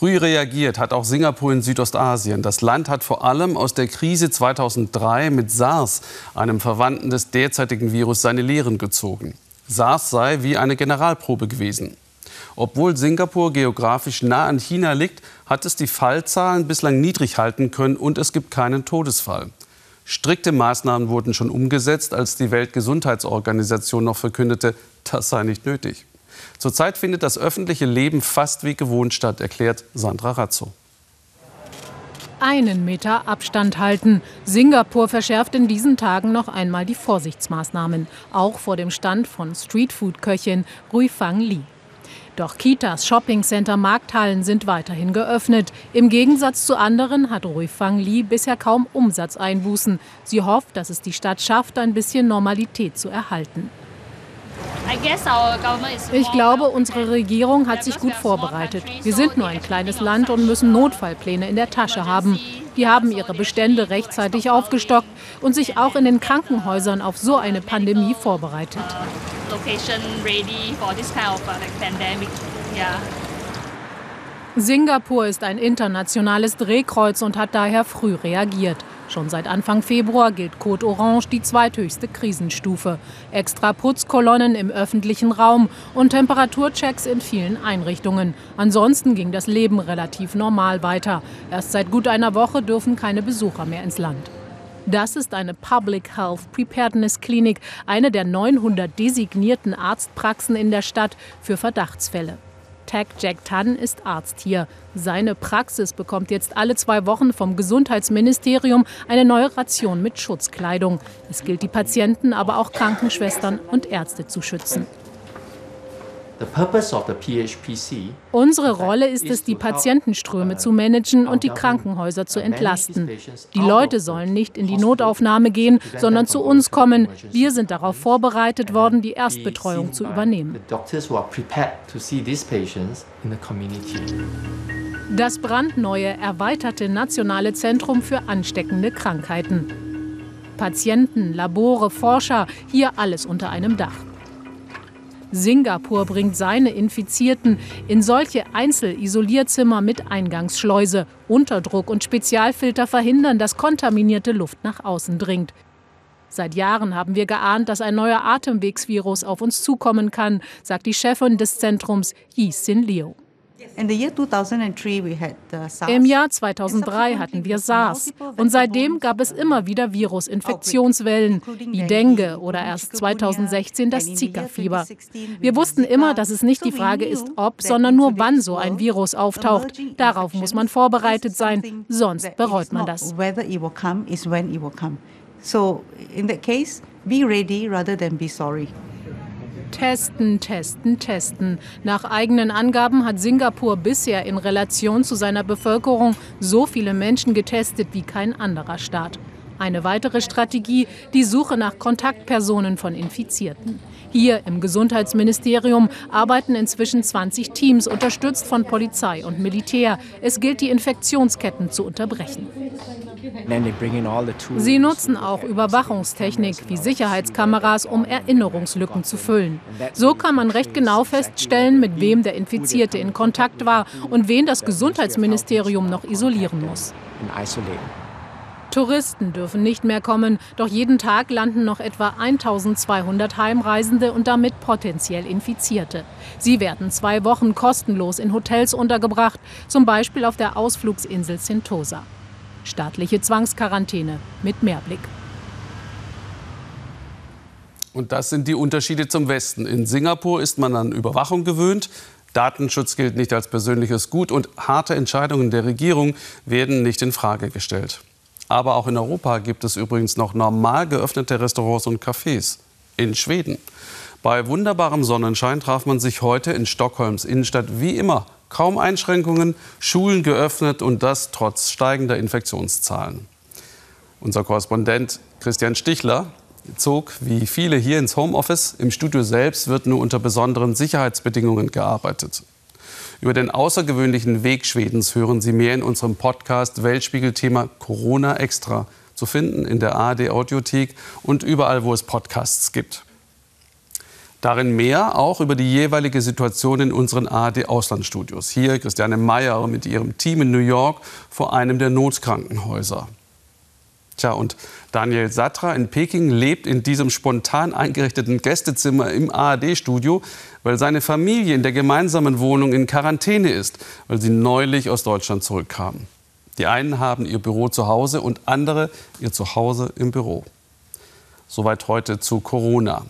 Früh reagiert hat auch Singapur in Südostasien. Das Land hat vor allem aus der Krise 2003 mit SARS, einem Verwandten des derzeitigen Virus, seine Lehren gezogen. SARS sei wie eine Generalprobe gewesen. Obwohl Singapur geografisch nah an China liegt, hat es die Fallzahlen bislang niedrig halten können und es gibt keinen Todesfall. Strikte Maßnahmen wurden schon umgesetzt, als die Weltgesundheitsorganisation noch verkündete, das sei nicht nötig. Zurzeit findet das öffentliche Leben fast wie gewohnt statt, erklärt Sandra Razzo. Einen Meter Abstand halten. Singapur verschärft in diesen Tagen noch einmal die Vorsichtsmaßnahmen, auch vor dem Stand von Streetfood-Köchin Rui Fang Li. Doch Kitas, Shoppingcenter, Markthallen sind weiterhin geöffnet. Im Gegensatz zu anderen hat Rui Fang Li bisher kaum Umsatzeinbußen. Sie hofft, dass es die Stadt schafft, ein bisschen Normalität zu erhalten. Ich glaube, unsere Regierung hat sich gut vorbereitet. Wir sind nur ein kleines Land und müssen Notfallpläne in der Tasche haben. Die haben ihre Bestände rechtzeitig aufgestockt und sich auch in den Krankenhäusern auf so eine Pandemie vorbereitet. Singapur ist ein internationales Drehkreuz und hat daher früh reagiert. Schon seit Anfang Februar gilt Code Orange die zweithöchste Krisenstufe. Extra Putzkolonnen im öffentlichen Raum und Temperaturchecks in vielen Einrichtungen. Ansonsten ging das Leben relativ normal weiter. Erst seit gut einer Woche dürfen keine Besucher mehr ins Land. Das ist eine Public Health Preparedness Klinik, eine der 900 designierten Arztpraxen in der Stadt für Verdachtsfälle. Tag Jack Tan ist Arzt hier. Seine Praxis bekommt jetzt alle zwei Wochen vom Gesundheitsministerium eine neue Ration mit Schutzkleidung. Es gilt die Patienten, aber auch Krankenschwestern und Ärzte zu schützen. Unsere Rolle ist es, die Patientenströme zu managen und die Krankenhäuser zu entlasten. Die Leute sollen nicht in die Notaufnahme gehen, sondern zu uns kommen. Wir sind darauf vorbereitet worden, die Erstbetreuung zu übernehmen. Das brandneue, erweiterte Nationale Zentrum für ansteckende Krankheiten. Patienten, Labore, Forscher, hier alles unter einem Dach. Singapur bringt seine Infizierten in solche Einzelisolierzimmer mit Eingangsschleuse. Unterdruck und Spezialfilter verhindern, dass kontaminierte Luft nach außen dringt. Seit Jahren haben wir geahnt, dass ein neuer Atemwegsvirus auf uns zukommen kann, sagt die Chefin des Zentrums Yi Sin Liu. Im Jahr 2003 hatten wir SARS und seitdem gab es immer wieder Virusinfektionswellen wie Dengue oder erst 2016 das Zika-Fieber. Wir wussten immer, dass es nicht die Frage ist, ob, sondern nur wann so ein Virus auftaucht. Darauf muss man vorbereitet sein, sonst bereut man das. So in that case, be ready rather than be sorry. Testen, testen, testen. Nach eigenen Angaben hat Singapur bisher in Relation zu seiner Bevölkerung so viele Menschen getestet wie kein anderer Staat. Eine weitere Strategie, die Suche nach Kontaktpersonen von Infizierten. Hier im Gesundheitsministerium arbeiten inzwischen 20 Teams, unterstützt von Polizei und Militär. Es gilt, die Infektionsketten zu unterbrechen. Sie nutzen auch Überwachungstechnik wie Sicherheitskameras, um Erinnerungslücken zu füllen. So kann man recht genau feststellen, mit wem der Infizierte in Kontakt war und wen das Gesundheitsministerium noch isolieren muss. Touristen dürfen nicht mehr kommen, doch jeden Tag landen noch etwa 1200 Heimreisende und damit potenziell Infizierte. Sie werden zwei Wochen kostenlos in Hotels untergebracht, zum Beispiel auf der Ausflugsinsel Sentosa. Staatliche Zwangsquarantäne mit Mehrblick. Und das sind die Unterschiede zum Westen. In Singapur ist man an Überwachung gewöhnt. Datenschutz gilt nicht als persönliches Gut und harte Entscheidungen der Regierung werden nicht in Frage gestellt. Aber auch in Europa gibt es übrigens noch normal geöffnete Restaurants und Cafés. In Schweden. Bei wunderbarem Sonnenschein traf man sich heute in Stockholms Innenstadt wie immer. Kaum Einschränkungen, Schulen geöffnet und das trotz steigender Infektionszahlen. Unser Korrespondent Christian Stichler zog, wie viele hier ins Homeoffice. Im Studio selbst wird nur unter besonderen Sicherheitsbedingungen gearbeitet. Über den außergewöhnlichen Weg Schwedens hören Sie mehr in unserem Podcast Weltspiegel-Thema Corona Extra, zu finden in der ARD Audiothek und überall, wo es Podcasts gibt. Darin mehr auch über die jeweilige Situation in unseren ARD-Auslandsstudios. Hier Christiane Meyer mit ihrem Team in New York vor einem der Notkrankenhäuser. Tja, und Daniel Satra in Peking lebt in diesem spontan eingerichteten Gästezimmer im ARD-Studio, weil seine Familie in der gemeinsamen Wohnung in Quarantäne ist, weil sie neulich aus Deutschland zurückkamen. Die einen haben ihr Büro zu Hause und andere ihr Zuhause im Büro. Soweit heute zu Corona.